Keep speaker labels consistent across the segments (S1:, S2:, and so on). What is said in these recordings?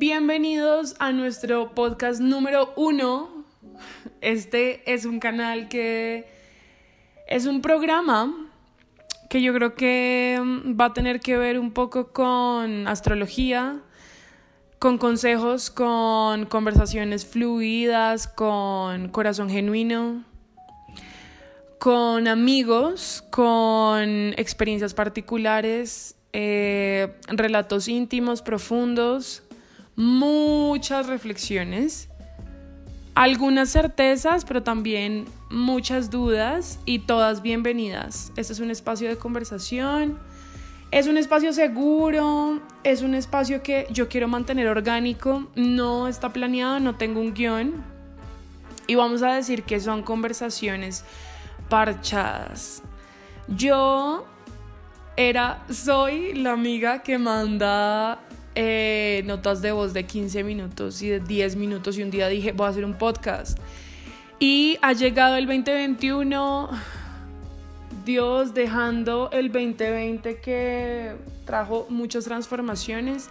S1: Bienvenidos a nuestro podcast número uno. Este es un canal que es un programa que yo creo que va a tener que ver un poco con astrología, con consejos, con conversaciones fluidas, con corazón genuino, con amigos, con experiencias particulares, eh, relatos íntimos, profundos muchas reflexiones, algunas certezas, pero también muchas dudas y todas bienvenidas. Este es un espacio de conversación, es un espacio seguro, es un espacio que yo quiero mantener orgánico, no está planeado, no tengo un guion y vamos a decir que son conversaciones parchadas. Yo era, soy la amiga que manda eh, notas de voz de 15 minutos y de 10 minutos y un día dije, voy a hacer un podcast. Y ha llegado el 2021, Dios dejando el 2020 que trajo muchas transformaciones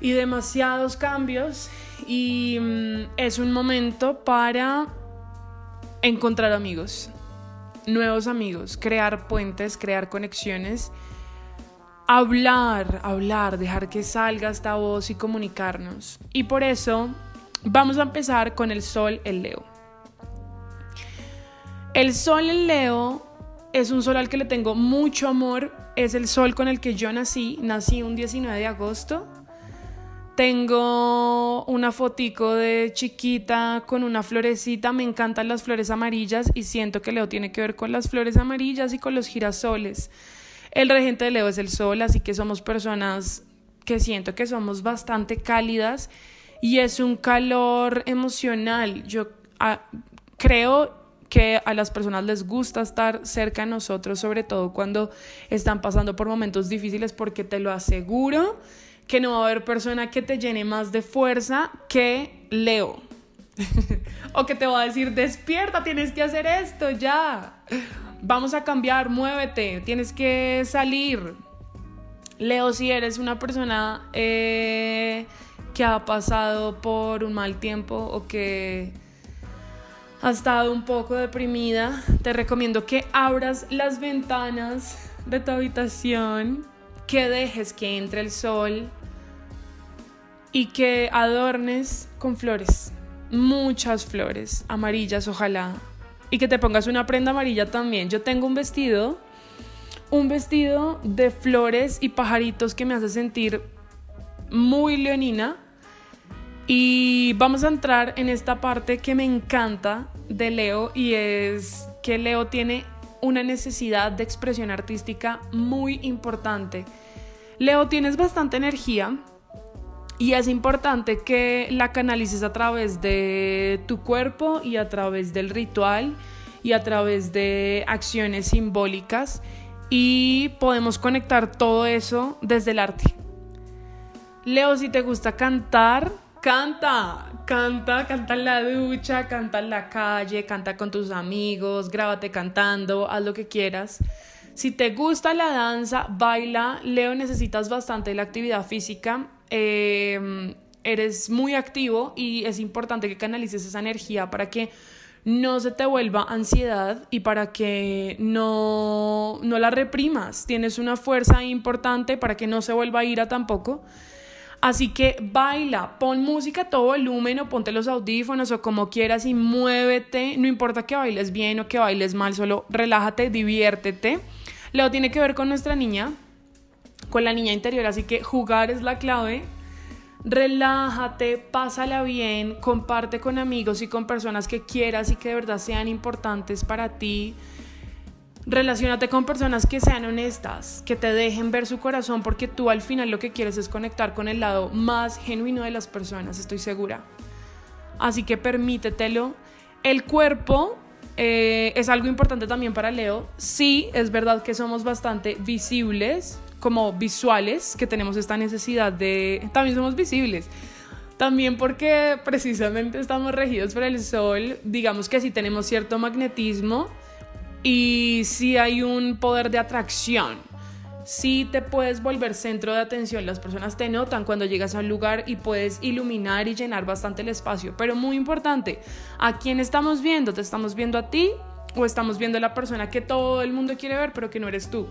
S1: y demasiados cambios y mm, es un momento para encontrar amigos, nuevos amigos, crear puentes, crear conexiones hablar, hablar, dejar que salga esta voz y comunicarnos. Y por eso vamos a empezar con el sol, el Leo. El sol, el Leo, es un sol al que le tengo mucho amor. Es el sol con el que yo nací. Nací un 19 de agosto. Tengo una fotico de chiquita con una florecita. Me encantan las flores amarillas y siento que Leo tiene que ver con las flores amarillas y con los girasoles. El regente de Leo es el sol, así que somos personas que siento que somos bastante cálidas y es un calor emocional. Yo ah, creo que a las personas les gusta estar cerca de nosotros, sobre todo cuando están pasando por momentos difíciles, porque te lo aseguro que no va a haber persona que te llene más de fuerza que Leo. o que te va a decir, despierta, tienes que hacer esto ya vamos a cambiar, muévete, tienes que salir. Leo, si eres una persona eh, que ha pasado por un mal tiempo o que ha estado un poco deprimida, te recomiendo que abras las ventanas de tu habitación, que dejes que entre el sol y que adornes con flores, muchas flores, amarillas ojalá, y que te pongas una prenda amarilla también. Yo tengo un vestido, un vestido de flores y pajaritos que me hace sentir muy leonina. Y vamos a entrar en esta parte que me encanta de Leo y es que Leo tiene una necesidad de expresión artística muy importante. Leo, tienes bastante energía, y es importante que la canalices a través de tu cuerpo y a través del ritual y a través de acciones simbólicas y podemos conectar todo eso desde el arte. Leo, si te gusta cantar, canta, canta, canta en la ducha, canta en la calle, canta con tus amigos, grábate cantando, haz lo que quieras. Si te gusta la danza, baila. Leo, necesitas bastante la actividad física Em, eres muy activo y es importante que canalices esa energía para que no se te vuelva ansiedad y para que no, no la reprimas. Tienes una fuerza importante para que no se vuelva ira tampoco. Así que baila, pon música a todo volumen o ponte los audífonos o como quieras y muévete. No importa que bailes bien o que bailes mal, solo relájate, diviértete. Lo tiene que ver con nuestra niña, con la niña interior, así que jugar es la clave. Relájate, pásala bien, comparte con amigos y con personas que quieras y que de verdad sean importantes para ti. Relaciónate con personas que sean honestas, que te dejen ver su corazón, porque tú al final lo que quieres es conectar con el lado más genuino de las personas, estoy segura. Así que permítetelo. El cuerpo eh, es algo importante también para Leo. Sí, es verdad que somos bastante visibles, como visuales que tenemos esta necesidad de, también somos visibles. También porque precisamente estamos regidos por el sol, digamos que sí tenemos cierto magnetismo y sí hay un poder de atracción. sí te puedes volver centro de atención, las personas te notan cuando llegas a un lugar y puedes iluminar y llenar bastante el espacio, pero muy importante, ¿a quién estamos viendo? ¿Te estamos viendo a ti o estamos viendo a la persona que todo el mundo quiere ver pero que no eres tú?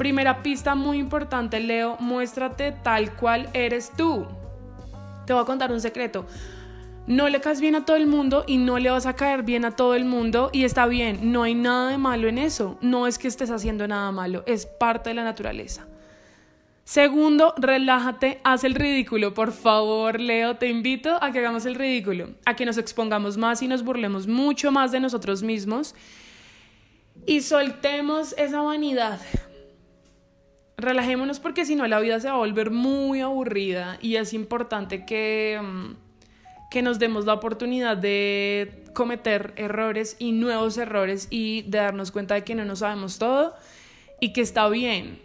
S1: Primera pista muy importante, Leo, muéstrate tal cual eres tú. Te voy a contar un secreto no le caes bien a todo el mundo y no le vas a caer bien a todo el mundo y está bien, no hay nada de malo en eso, no es que estés haciendo nada malo, es parte de la naturaleza. Segundo, relájate, haz el ridículo, por favor, Leo, te invito a que hagamos el ridículo, a que nos expongamos más y nos burlemos mucho más de nosotros mismos y soltemos esa vanidad. Relajémonos porque si no la vida se va a volver muy aburrida y es importante que... Mm, que nos demos la oportunidad de cometer errores y nuevos errores y de darnos cuenta de que no nos sabemos todo y que está bien,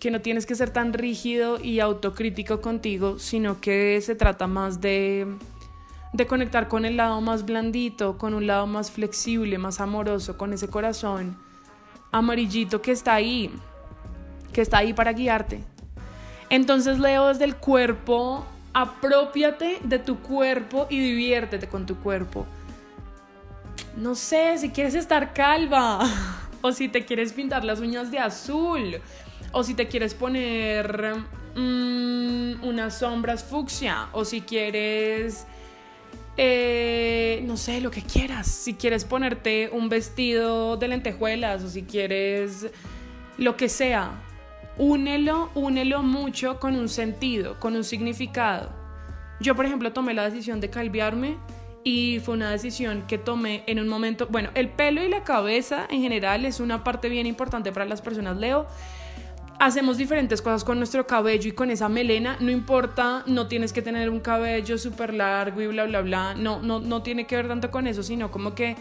S1: que no tienes que ser tan rígido y autocrítico contigo, sino que se trata más de, de conectar con el lado más blandito, con un lado más flexible, más amoroso, con ese corazón amarillito que está ahí, que está ahí para guiarte. Entonces leo desde el cuerpo apropiate de tu cuerpo y diviértete con tu cuerpo. No sé, si quieres estar calva, o si te quieres pintar las uñas de azul, o si te quieres poner mm, unas sombras fucsia, o si quieres, eh, no sé, lo que quieras. Si quieres ponerte un vestido de lentejuelas, o si quieres lo que sea únelo, únelo mucho con un sentido, con un significado. Yo, por ejemplo, tomé la decisión de calviarme y fue una decisión que tomé en un momento, bueno, el pelo y la cabeza en general es una parte bien importante para las personas Leo. Hacemos diferentes cosas con nuestro cabello y con esa melena, no importa, no tienes que tener un cabello súper largo y bla, bla, bla, no, no, no tiene que ver tanto con eso, sino como que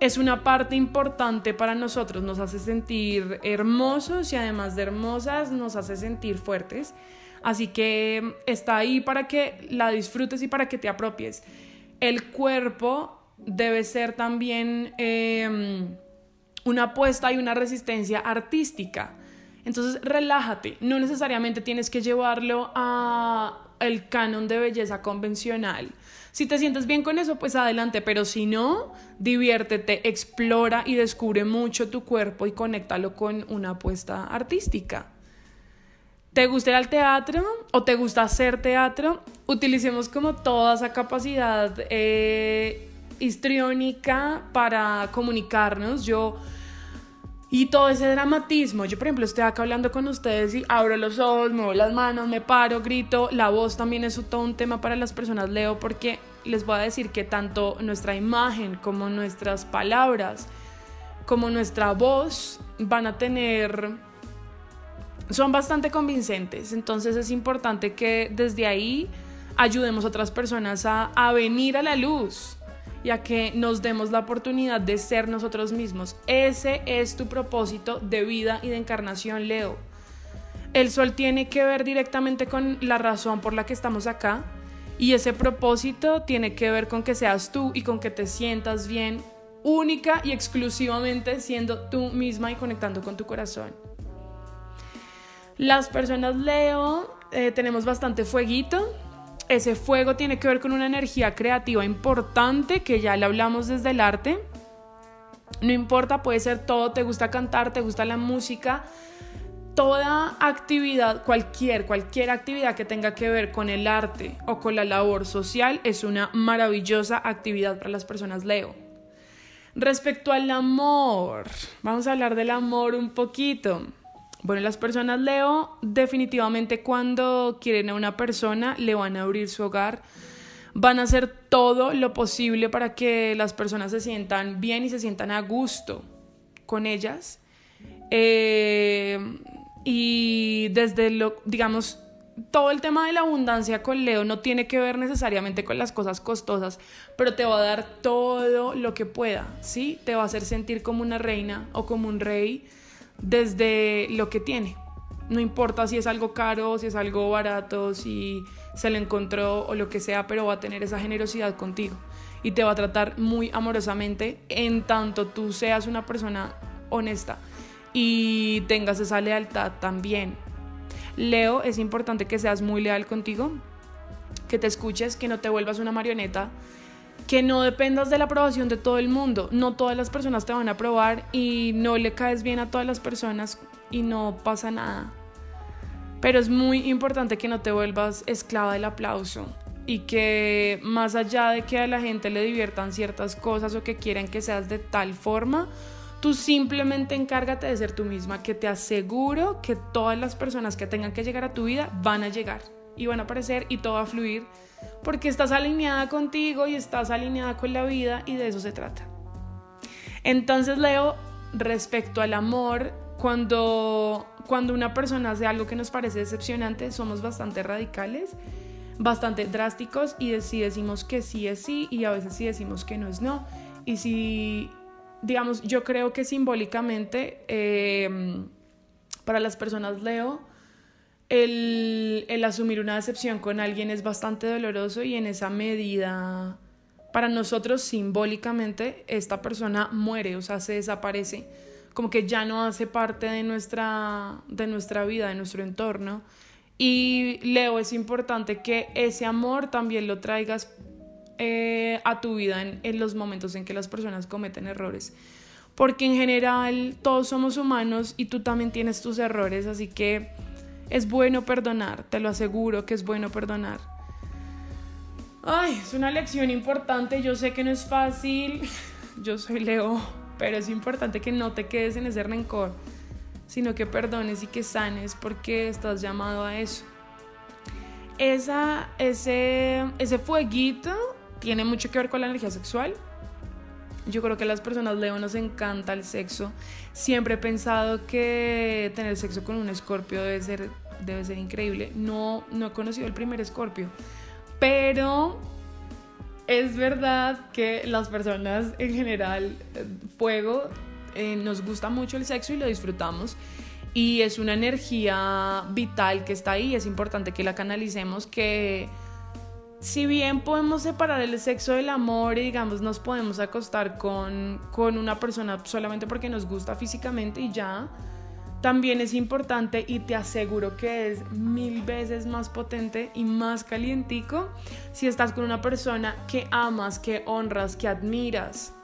S1: es una parte importante para nosotros, nos hace sentir hermosos y además de hermosas nos hace sentir fuertes. Así que está ahí para que la disfrutes y para que te apropies. El cuerpo debe ser también em, una apuesta y una resistencia artística. Entonces relájate, no necesariamente tienes que llevarlo a el canon de belleza convencional. Si te sientes bien con eso, pues adelante, pero si no, diviértete, explora y descubre mucho tu cuerpo y conéctalo con una apuesta artística. ¿Te gusta ir al teatro o te gusta hacer teatro? Utilicemos como toda esa capacidad eh, histriónica para comunicarnos. Yo y todo ese dramatismo. Yo, por ejemplo, estoy acá hablando con ustedes y abro los ojos, muevo las manos, me paro, grito. La voz también es todo un tema para las personas, Leo, porque les voy a decir que tanto nuestra imagen como nuestras palabras, como nuestra voz, van a tener. son bastante convincentes. Entonces es importante que desde ahí ayudemos a otras personas a, a venir a la luz y que nos demos la oportunidad de ser nosotros mismos. Ese es tu propósito de vida y de encarnación, Leo. El sol tiene que ver directamente con la razón por la que estamos acá y ese propósito tiene que ver con que seas tú y con que te sientas bien, única y exclusivamente siendo tú misma y conectando con tu corazón. Las personas Leo eh, tenemos bastante fueguito, ese fuego tiene que ver con una energía creativa importante que ya le hablamos desde el arte. No importa, puede ser todo, te gusta cantar, te gusta la música, toda actividad, cualquier, cualquier actividad que tenga que ver con el arte o con la labor social es una maravillosa actividad para las personas Leo. Respecto al amor, vamos a hablar del amor un poquito. Bueno, las personas Leo definitivamente cuando quieren a una persona le van a abrir su hogar, van a hacer todo lo posible para que las personas se sientan bien y se sientan a gusto con ellas. Eh, y desde lo, digamos, todo el tema de la abundancia con Leo no tiene que ver necesariamente con las cosas costosas, pero te va a dar todo lo que pueda, ¿sí? Te va a hacer sentir como una reina o como un rey desde lo que tiene. No importa si es algo caro, si es algo barato, si se le encontró o lo que sea, pero va a tener esa generosidad contigo y te va a tratar muy amorosamente en tanto tú seas una persona honesta y tengas esa lealtad también. Leo, es importante que seas muy leal contigo, que te escuches, que no te vuelvas una marioneta, que no dependas de la aprobación de todo el mundo. No todas las personas te van a aprobar y no le caes bien a todas las personas y no pasa nada. Pero es muy importante que no te vuelvas esclava del aplauso y que más allá de que a la gente le diviertan ciertas cosas o que quieran que seas de tal forma, tú simplemente encárgate de ser tú misma, que te aseguro que todas las personas que tengan que llegar a tu vida van a llegar y van a aparecer y todo va a fluir porque estás alineada contigo y estás alineada con la vida y de eso se trata. Entonces Leo, respecto al amor, cuando, cuando una persona hace algo que nos parece decepcionante, somos bastante radicales, bastante drásticos y si decimos que sí es sí y a veces sí decimos que no es no. Y si, digamos, yo creo que simbólicamente eh, para las personas Leo, el, el asumir una decepción con alguien es bastante doloroso y en esa medida, para nosotros simbólicamente, esta persona muere, o sea, se desaparece, como que ya no hace parte de nuestra, de nuestra vida, de nuestro entorno. Y Leo, es importante que ese amor también lo traigas eh, a tu vida en, en los momentos en que las personas cometen errores. Porque en general todos somos humanos y tú también tienes tus errores, así que es bueno perdonar, te lo aseguro que es bueno perdonar. Ay, es una lección importante, yo sé que no es fácil, yo soy Leo, pero es importante que no te quedes en ese rencor, sino que perdones y que sanes porque estás llamado a eso. Esa, ese, ese fueguito tiene mucho que ver con la energía sexual. Yo creo que a las personas Leo nos encanta el sexo. Siempre he pensado que tener sexo con un escorpio debe ser, debe ser increíble. No, no he conocido el primer escorpio, pero es verdad que las personas en general, fuego, eh, nos gusta mucho el sexo y lo disfrutamos. Y es una energía vital que está ahí. Es importante que la canalicemos, que si bien podemos separar el sexo del amor y digamos nos podemos acostar con, con una persona solamente porque nos gusta físicamente y ya, también es importante y te aseguro que es mil veces más potente y más calientico si estás con una persona que amas, que honras, que admiras,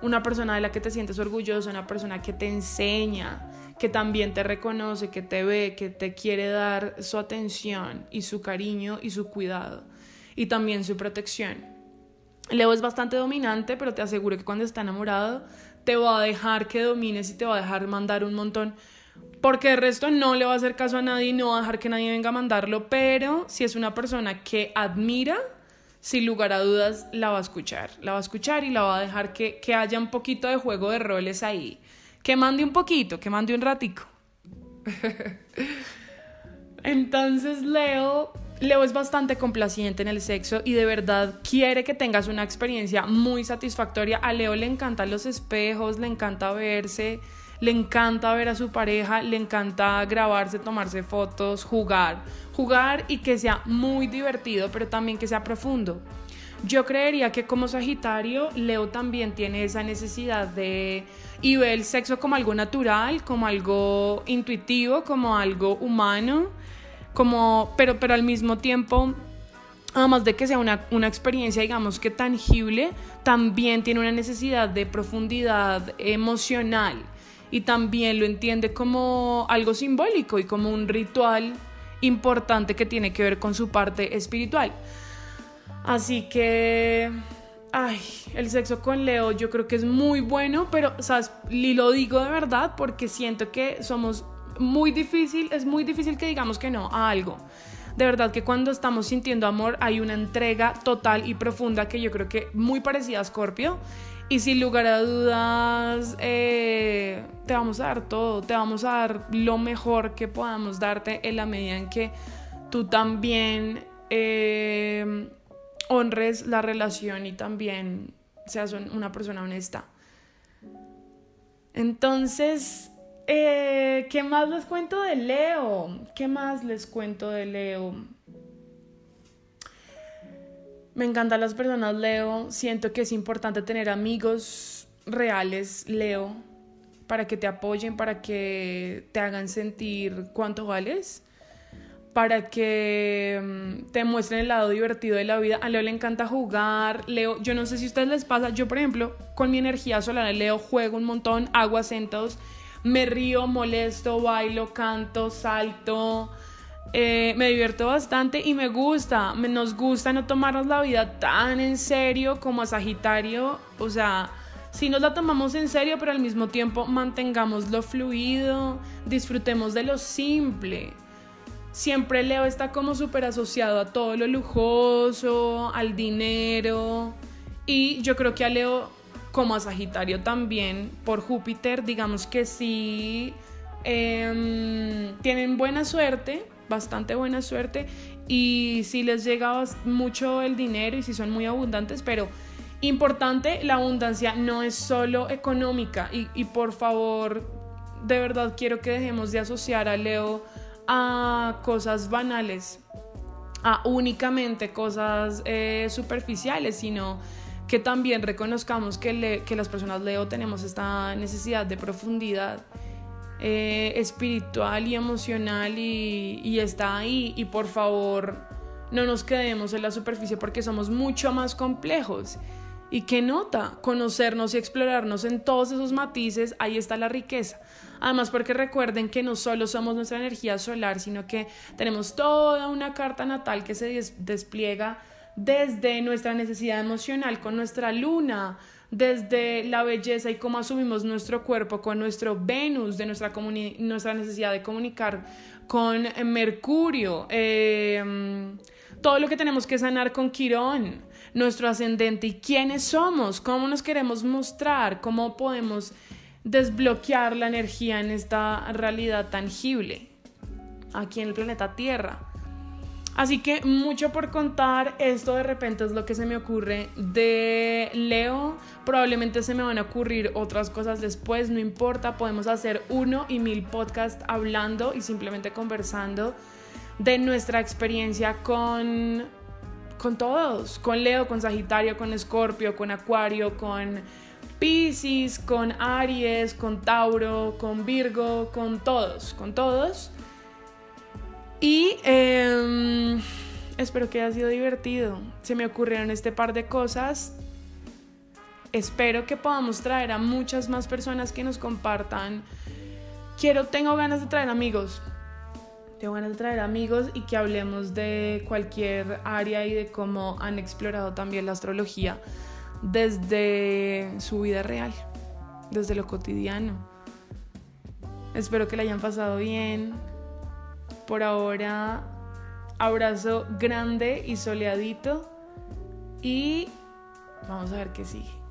S1: una persona de la que te sientes orgulloso, una persona que te enseña, que también te reconoce, que te ve, que te quiere dar su atención y su cariño y su cuidado y también su protección. Leo es bastante dominante, pero te aseguro que cuando está enamorado te va a dejar que domines y te va a dejar mandar un montón. Porque el resto no le va a hacer caso a nadie y no va a dejar que nadie venga a mandarlo, pero si es una persona que admira, sin lugar a dudas la va a escuchar. La va a escuchar y la va a dejar que, que haya un poquito de juego de roles ahí. Que mande un poquito, que mande un ratico. Entonces Leo Leo es bastante complaciente en el sexo y de verdad quiere que tengas una experiencia muy satisfactoria. A Leo le encantan los espejos, le encanta verse, le encanta ver a su pareja, le encanta grabarse, tomarse fotos, jugar. Jugar y que sea muy divertido, pero también que sea profundo. Yo creería que como Sagitario, Leo también tiene esa necesidad de... y el sexo como algo natural, como algo intuitivo, como algo humano como, pero, pero al mismo tiempo, además de que sea una, una experiencia, digamos que tangible, también tiene una necesidad de profundidad emocional y también lo entiende como algo simbólico y como un ritual importante que tiene que ver con su parte espiritual. Así que, ay, el sexo con Leo yo creo que es muy bueno, pero, ¿sabes? Y lo digo de verdad porque siento que somos muy difícil, es muy difícil que digamos que no a algo. De verdad que cuando estamos sintiendo amor hay una entrega total y profunda que yo creo que muy parecida a Scorpio. Y sin lugar a dudas, eh, te vamos a dar todo, te vamos a dar lo mejor que podamos darte en la medida en que tú también eh, honres la relación y también seas una persona honesta. Entonces, eh, ¿Qué más les cuento de Leo? ¿Qué más les cuento de Leo? Me encantan las personas Leo. Siento que es importante tener amigos reales Leo. para que te apoyen, para que te hagan sentir cuánto vales, para que mm, te muestren el lado divertido de la vida. A Leo le encanta jugar, Leo, yo no sé si a ustedes les pasa, yo por ejemplo, con mi energía solar, Leo juego un montón, hago acentos, me río, molesto, bailo, canto, salto. Eh, me divierto bastante y me gusta, nos gusta no tomarnos la vida tan en serio como a Sagitario, o sea, si nos la tomamos en serio, pero al mismo tiempo mantengamos lo fluido, disfrutemos de lo simple. Siempre Leo está como súper asociado a todo lo lujoso, al dinero. Y yo creo que a Leo, como a Sagitario también, por Júpiter, digamos que sí em, tienen buena suerte, bastante buena suerte. Y sí les llega mucho el dinero y sí son muy abundantes, pero Importante, la abundancia no es solo económica y, por favor, de verdad quiero que dejemos de asociar a Leo a cosas banales, a únicamente cosas eh, superficiales, sino que también reconozcamos que, las personas Leo tenemos esta necesidad de profundidad eh, espiritual y emocional y, y está ahí y por favor no nos quedemos en la superficie porque somos mucho más complejos. ¿Y qué nota? Conocernos y explorarnos en todos esos matices, ahí está la riqueza. Además, porque recuerden que no solo somos nuestra energía solar, sino que tenemos toda una carta natal que se despliega desde nuestra necesidad emocional con nuestra luna, desde la belleza y cómo asumimos nuestro cuerpo con nuestro Venus, de nuestra, necesidad de comunicar con Mercurio, eh, todo lo que tenemos que sanar con Quirón nuestro ascendente y quiénes somos, cómo nos queremos mostrar, cómo podemos desbloquear la energía en esta realidad tangible aquí en el planeta Tierra. Así que mucho por contar, esto de repente es lo que se me ocurre de Leo, probablemente se me van a ocurrir otras cosas después, no importa, podemos hacer uno y mil podcasts hablando y simplemente conversando de nuestra experiencia con con todos, con Leo, con Sagitario, con Escorpio, con Acuario, con Pisces, con Aries, con Tauro, con Virgo, con todos, con todos. Y em, espero que haya sido divertido. Se me ocurrieron este par de cosas. Espero que podamos traer a muchas más personas que nos compartan. Quiero, tengo ganas de traer amigos tengo ganas de traer amigos y que hablemos de cualquier área y de cómo han explorado también la astrología desde su vida real, desde lo cotidiano. Espero que la hayan pasado bien. Por ahora, abrazo grande y soleadito y vamos a ver qué sigue.